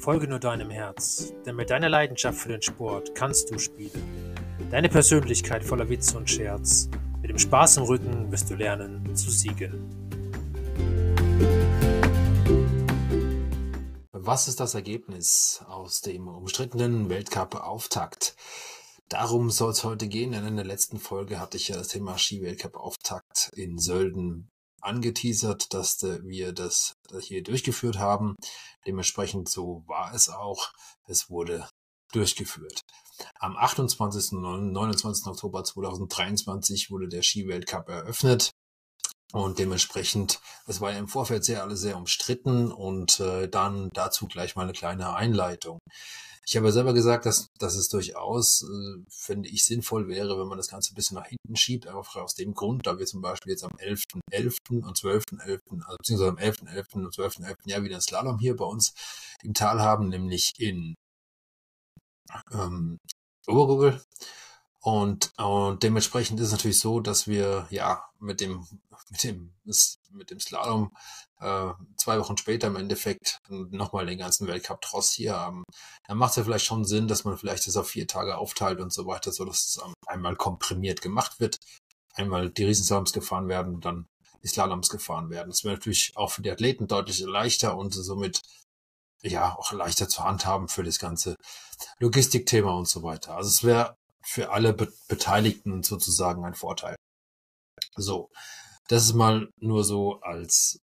Folge nur deinem Herz, denn mit deiner Leidenschaft für den Sport kannst du spielen. Deine Persönlichkeit voller Witz und Scherz. Mit dem Spaß im Rücken wirst du lernen zu siegen. Was ist das Ergebnis aus dem umstrittenen Weltcup-Auftakt? Darum soll es heute gehen, denn in der letzten Folge hatte ich ja das Thema Ski-Weltcup-Auftakt in Sölden angeteasert, dass wir das hier durchgeführt haben. Dementsprechend so war es auch. Es wurde durchgeführt. Am 28. und 29. Oktober 2023 wurde der Skiweltcup eröffnet. Und dementsprechend, es war ja im Vorfeld sehr alles sehr umstritten und äh, dann dazu gleich mal eine kleine Einleitung. Ich habe selber gesagt, dass, dass es durchaus, äh, finde ich, sinnvoll wäre, wenn man das Ganze ein bisschen nach hinten schiebt, einfach aus dem Grund, da wir zum Beispiel jetzt am 11.11. .11. und 12.11., also beziehungsweise am 11.11. .11. und 12.11. .11. ja wieder ein Slalom hier bei uns im Tal haben, nämlich in ähm, Obergurgel. Und, und dementsprechend ist es natürlich so, dass wir ja mit dem mit dem mit dem Slalom äh, zwei Wochen später im Endeffekt nochmal den ganzen Weltcup Tross hier haben. Dann macht es ja vielleicht schon Sinn, dass man vielleicht das auf vier Tage aufteilt und so weiter, so dass es einmal komprimiert gemacht wird, einmal die Riesenslaloms gefahren werden und dann die Slaloms gefahren werden. Das wäre natürlich auch für die Athleten deutlich leichter und somit ja auch leichter zu handhaben für das ganze Logistikthema und so weiter. Also es wäre für alle Be Beteiligten sozusagen ein Vorteil. So, das ist mal nur so als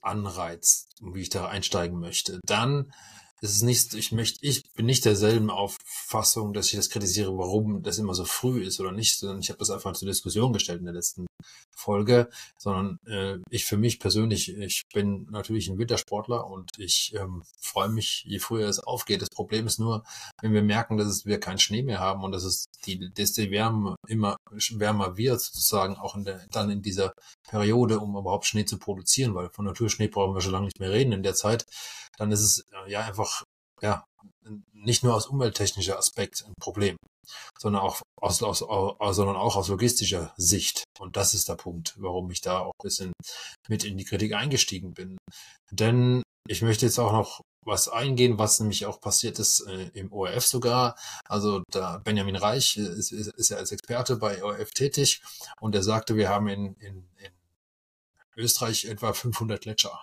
Anreiz, wie ich da einsteigen möchte. Dann ist es nicht, ich möchte, ich bin nicht derselben Auffassung, dass ich das kritisiere, warum das immer so früh ist oder nicht, sondern ich habe das einfach zur Diskussion gestellt in der letzten Folge, sondern äh, ich für mich persönlich, ich bin natürlich ein Wintersportler und ich ähm, freue mich, je früher es aufgeht. Das Problem ist nur, wenn wir merken, dass es, wir keinen Schnee mehr haben und dass es die, dass die Wärme immer wärmer wird, sozusagen auch in der, dann in dieser Periode, um überhaupt Schnee zu produzieren, weil von Naturschnee brauchen wir schon lange nicht mehr reden in der Zeit, dann ist es äh, ja einfach ja, nicht nur aus umwelttechnischer Aspekt ein Problem, sondern auch aus, aus, aus, sondern auch aus logistischer Sicht. Und das ist der Punkt, warum ich da auch ein bisschen mit in die Kritik eingestiegen bin. Denn ich möchte jetzt auch noch was eingehen, was nämlich auch passiert ist äh, im ORF sogar. Also da Benjamin Reich ist, ist, ist ja als Experte bei ORF tätig und er sagte, wir haben in, in, in Österreich etwa 500 Gletscher.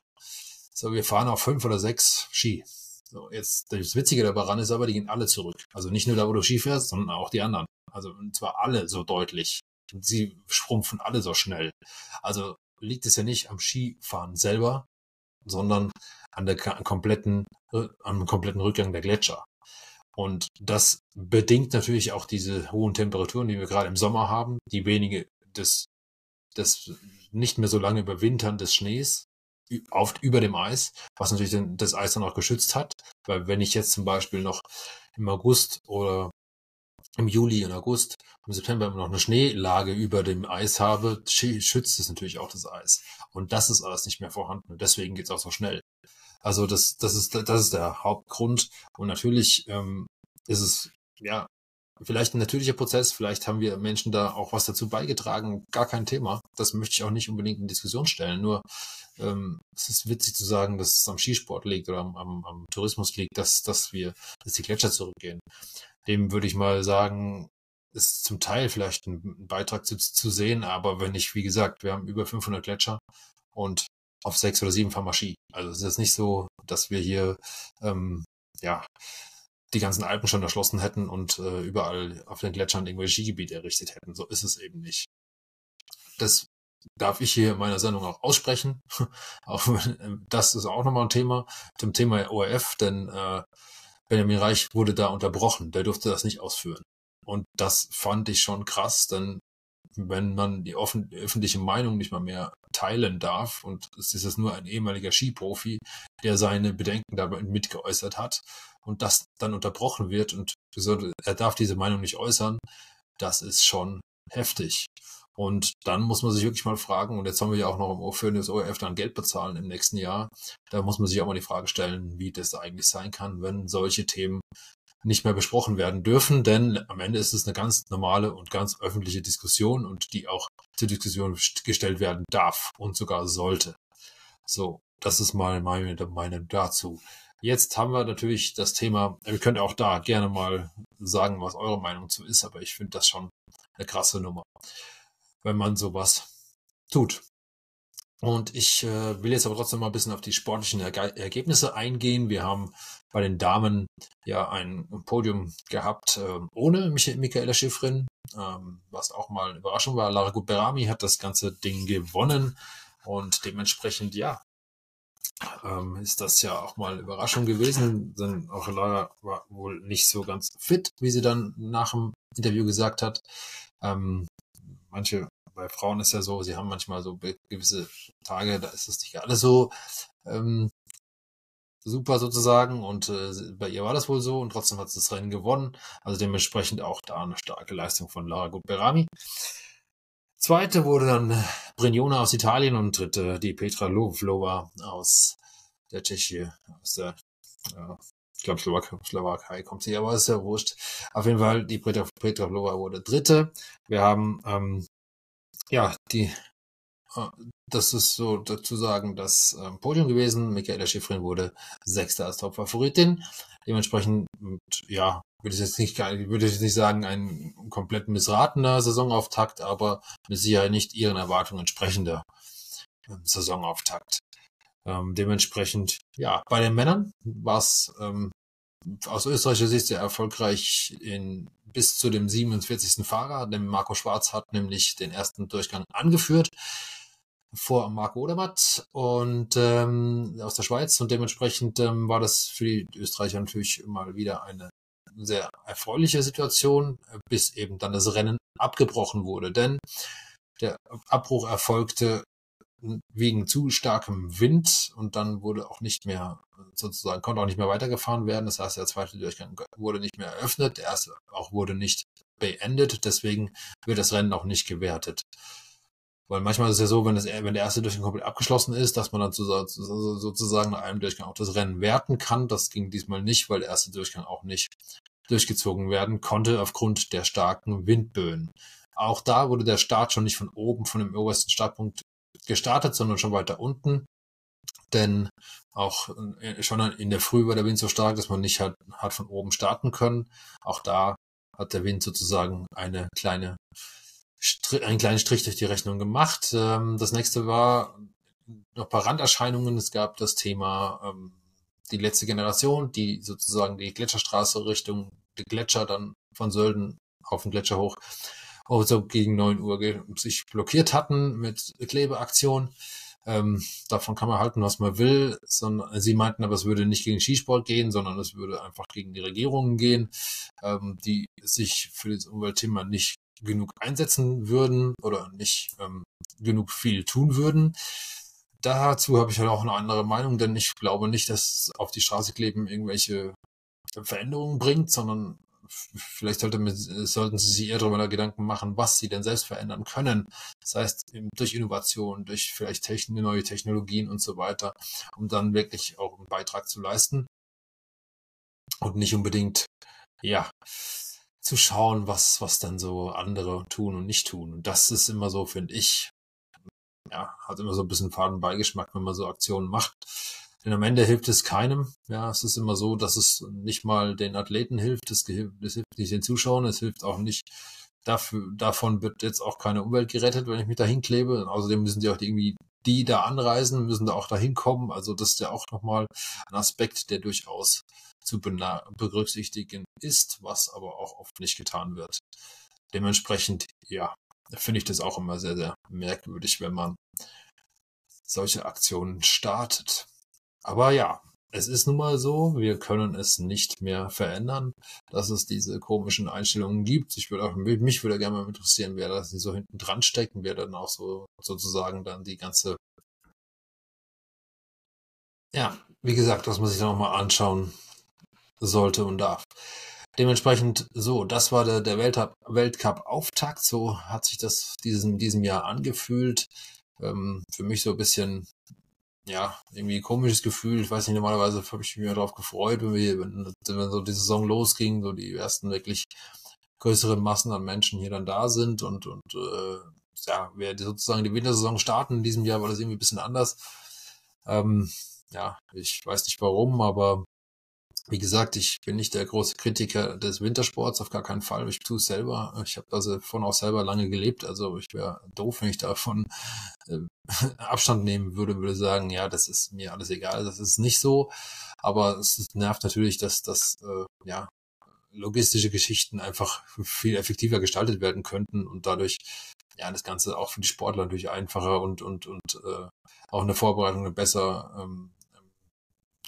So, wir fahren auf fünf oder sechs Ski. So, jetzt, das Witzige daran ist aber, die gehen alle zurück. Also nicht nur da, wo du Ski fährst, sondern auch die anderen. Also, und zwar alle so deutlich. Und sie schrumpfen alle so schnell. Also liegt es ja nicht am Skifahren selber, sondern an der kompletten, äh, am kompletten Rückgang der Gletscher. Und das bedingt natürlich auch diese hohen Temperaturen, die wir gerade im Sommer haben, die wenige des, des nicht mehr so lange Überwintern des Schnees, oft über dem Eis, was natürlich das Eis dann auch geschützt hat. Weil wenn ich jetzt zum Beispiel noch im August oder im Juli und August, im September immer noch eine Schneelage über dem Eis habe, schützt es natürlich auch das Eis. Und das ist alles nicht mehr vorhanden. Und deswegen geht es auch so schnell. Also das, das ist, das ist der Hauptgrund. Und natürlich ähm, ist es ja vielleicht ein natürlicher Prozess, vielleicht haben wir Menschen da auch was dazu beigetragen, gar kein Thema. Das möchte ich auch nicht unbedingt in Diskussion stellen. Nur ähm, es ist witzig zu sagen, dass es am Skisport liegt oder am, am, am Tourismus liegt, dass, dass wir, dass die Gletscher zurückgehen. Dem würde ich mal sagen, ist zum Teil vielleicht ein Beitrag zu, zu sehen, aber wenn ich, wie gesagt, wir haben über 500 Gletscher und auf sechs oder sieben fahren wir Ski. Also es ist nicht so, dass wir hier ähm, ja die ganzen Alpen schon erschlossen hätten und äh, überall auf den Gletschern irgendwelche Skigebiete errichtet hätten. So ist es eben nicht. Das darf ich hier in meiner Sendung auch aussprechen. auch, das ist auch nochmal ein Thema zum Thema ORF, denn äh, Benjamin Reich wurde da unterbrochen. Der durfte das nicht ausführen. Und das fand ich schon krass, denn wenn man die, offen, öffentliche Meinung nicht mal mehr teilen darf und es ist nur ein ehemaliger Skiprofi, der seine Bedenken dabei mitgeäußert hat und das dann unterbrochen wird und er darf diese Meinung nicht äußern, das ist schon heftig. Und dann muss man sich wirklich mal fragen, und jetzt haben wir ja auch noch für das ORF dann Geld bezahlen im nächsten Jahr, da muss man sich auch mal die Frage stellen, wie das eigentlich sein kann, wenn solche Themen nicht mehr besprochen werden dürfen, denn am Ende ist es eine ganz normale und ganz öffentliche Diskussion und die auch zur Diskussion gestellt werden darf und sogar sollte. So, das ist mal meine Meinung dazu. Jetzt haben wir natürlich das Thema, wir können auch da gerne mal sagen, was eure Meinung zu ist, aber ich finde das schon eine krasse Nummer, wenn man sowas tut. Und ich äh, will jetzt aber trotzdem mal ein bisschen auf die sportlichen Erge Ergebnisse eingehen. Wir haben bei den Damen ja ein Podium gehabt äh, ohne Mich Michaela Schifrin, ähm, was auch mal eine Überraschung war. Lara Gutberami hat das ganze Ding gewonnen und dementsprechend, ja, ähm, ist das ja auch mal eine Überraschung gewesen. Denn auch Lara war wohl nicht so ganz fit, wie sie dann nach dem Interview gesagt hat. Ähm, manche bei Frauen ist ja so, sie haben manchmal so gewisse Tage, da ist es nicht alles so ähm, super sozusagen und äh, bei ihr war das wohl so und trotzdem hat sie das Rennen gewonnen. Also dementsprechend auch da eine starke Leistung von Lara Gutberami. Zweite wurde dann Brignona aus Italien und dritte die Petra Lovlova aus der Tschechie, aus der, äh, ich glaube Slowakei, Slowakei kommt sie, aber ist ja wurscht. Auf jeden Fall, die Petra, Petra Vlova wurde dritte. Wir haben ähm, ja, die, äh, das ist so dazu sagen, das ähm, Podium gewesen. Michaela Schifrin wurde Sechster als Top-Favoritin. Dementsprechend, ja, würde ich jetzt nicht, würde ich nicht sagen, ein komplett missratener Saisonauftakt, aber mit Sicherheit nicht ihren Erwartungen entsprechender ähm, Saisonauftakt. Ähm, dementsprechend, ja, bei den Männern war es ähm, aus österreichischer Sicht sehr erfolgreich in, bis zu dem 47. Fahrer. Denn Marco Schwarz hat nämlich den ersten Durchgang angeführt vor Marco Odermatt und ähm, aus der Schweiz und dementsprechend ähm, war das für die Österreicher natürlich mal wieder eine sehr erfreuliche Situation, bis eben dann das Rennen abgebrochen wurde. Denn der Abbruch erfolgte wegen zu starkem Wind und dann wurde auch nicht mehr sozusagen konnte auch nicht mehr weitergefahren werden. Das heißt, der zweite Durchgang wurde nicht mehr eröffnet, der erste auch wurde nicht beendet. Deswegen wird das Rennen auch nicht gewertet. Weil manchmal ist es ja so, wenn, das, wenn der erste Durchgang komplett abgeschlossen ist, dass man dann sozusagen nach einem Durchgang auch das Rennen werten kann. Das ging diesmal nicht, weil der erste Durchgang auch nicht durchgezogen werden konnte aufgrund der starken Windböen. Auch da wurde der Start schon nicht von oben, von dem obersten Startpunkt gestartet, sondern schon weiter unten. Denn auch äh, schon in der Früh war der Wind so stark, dass man nicht hat, hat von oben starten können. Auch da hat der Wind sozusagen eine kleine, einen kleinen Strich durch die Rechnung gemacht. Ähm, das nächste war noch ein paar Randerscheinungen. Es gab das Thema ähm, die letzte Generation, die sozusagen die Gletscherstraße Richtung die Gletscher dann von Sölden auf den Gletscher hoch also gegen neun Uhr sich blockiert hatten mit Klebeaktion. Ähm, davon kann man halten, was man will. Sondern, sie meinten aber, es würde nicht gegen Skisport gehen, sondern es würde einfach gegen die Regierungen gehen, ähm, die sich für das Umweltthema nicht genug einsetzen würden oder nicht ähm, genug viel tun würden. Dazu habe ich halt auch eine andere Meinung, denn ich glaube nicht, dass auf die Straße kleben irgendwelche Veränderungen bringt, sondern vielleicht sollte, sollten Sie sich eher darüber Gedanken machen, was Sie denn selbst verändern können. Das heißt, durch Innovation, durch vielleicht Techn neue Technologien und so weiter, um dann wirklich auch einen Beitrag zu leisten. Und nicht unbedingt, ja, zu schauen, was, was dann so andere tun und nicht tun. Und das ist immer so, finde ich, ja, hat immer so ein bisschen Fadenbeigeschmack, wenn man so Aktionen macht denn am Ende hilft es keinem. Ja, es ist immer so, dass es nicht mal den Athleten hilft, es, hilft nicht den Zuschauern, es hilft auch nicht dafür, davon wird jetzt auch keine Umwelt gerettet, wenn ich mich da hinklebe. Außerdem müssen die auch irgendwie die da anreisen, müssen da auch dahin kommen. Also das ist ja auch nochmal ein Aspekt, der durchaus zu berücksichtigen ist, was aber auch oft nicht getan wird. Dementsprechend, ja, finde ich das auch immer sehr, sehr merkwürdig, wenn man solche Aktionen startet. Aber ja, es ist nun mal so, wir können es nicht mehr verändern, dass es diese komischen Einstellungen gibt. Ich würde auch, mich würde gerne mal interessieren, wer da so hinten dran steckt und wer dann auch so sozusagen dann die ganze, ja, wie gesagt, was man sich dann auch mal anschauen sollte und darf. Dementsprechend so, das war der, der Weltcup-Auftakt. So hat sich das diesen, diesem Jahr angefühlt. Ähm, für mich so ein bisschen ja, irgendwie komisches Gefühl. Ich weiß nicht, normalerweise habe ich mich darauf gefreut, wenn wir, wenn, wenn so die Saison losging, so die ersten wirklich größeren Massen an Menschen hier dann da sind und, und äh, ja, wir sozusagen die Wintersaison starten in diesem Jahr war das irgendwie ein bisschen anders. Ähm, ja, ich weiß nicht warum, aber Wie gesagt, ich bin nicht der große Kritiker des Wintersports, auf gar keinen Fall. Ich tue es selber. Ich habe davon auch selber lange gelebt. Also ich wäre doof, wenn ich davon äh, Abstand nehmen würde, würde sagen, ja, das ist mir alles egal. Das ist nicht so. Aber es nervt natürlich, dass das äh, ja logistische Geschichten einfach viel effektiver gestaltet werden könnten und dadurch ja das Ganze auch für die Sportler natürlich einfacher und und und äh, auch eine Vorbereitung besser ähm,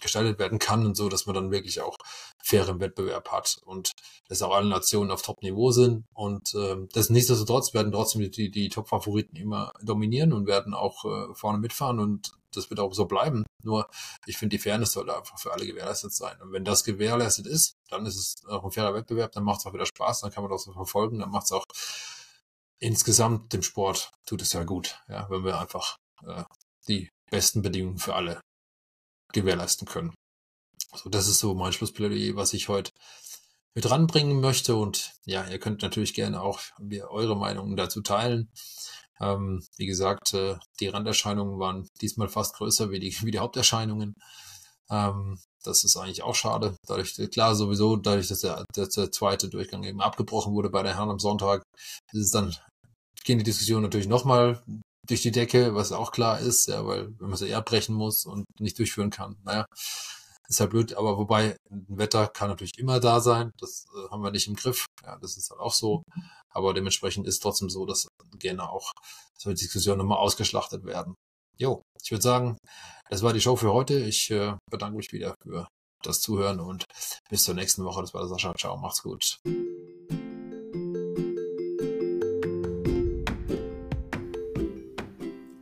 gestaltet werden kann und so, dass man dann wirklich auch fairen Wettbewerb hat und dass auch alle Nationen auf Top-Niveau sind und äh, das nichtsdestotrotz werden trotzdem die, die Top-Favoriten immer dominieren und werden auch äh, vorne mitfahren und das wird auch so bleiben. Nur ich finde, die Fairness sollte einfach für alle gewährleistet sein. Und wenn das gewährleistet ist, dann ist es auch ein fairer Wettbewerb, dann macht es auch wieder Spaß, dann kann man das so verfolgen, dann macht es auch insgesamt dem Sport tut es ja gut, ja, wenn wir einfach äh, die besten Bedingungen für alle gewährleisten können. So, das ist so mein Schlussplädoyer, was ich heute mit ranbringen möchte. Und ja, ihr könnt natürlich gerne auch eure Meinungen dazu teilen. Ähm, wie gesagt, äh, die Randerscheinungen waren diesmal fast größer wie die, wie die Haupterscheinungen. Ähm, das ist eigentlich auch schade. Dadurch, klar, sowieso, dadurch, dass der, dass der zweite Durchgang eben abgebrochen wurde bei der Herren am Sonntag, ist es dann, gehen die Diskussionen natürlich nochmal durch die Decke, was auch klar ist, ja, weil wenn man sie eher brechen muss und nicht durchführen kann, naja, ist ja blöd, aber wobei, ein Wetter kann natürlich immer da sein, das äh, haben wir nicht im Griff, ja, das ist halt auch so, aber dementsprechend ist trotzdem so, dass gerne auch solche Diskussionen nochmal ausgeschlachtet werden. Jo, ich würde sagen, das war die Show für heute. Ich äh, bedanke mich wieder für das Zuhören und bis zur nächsten Woche. Das war der Sascha. Ciao, macht's gut.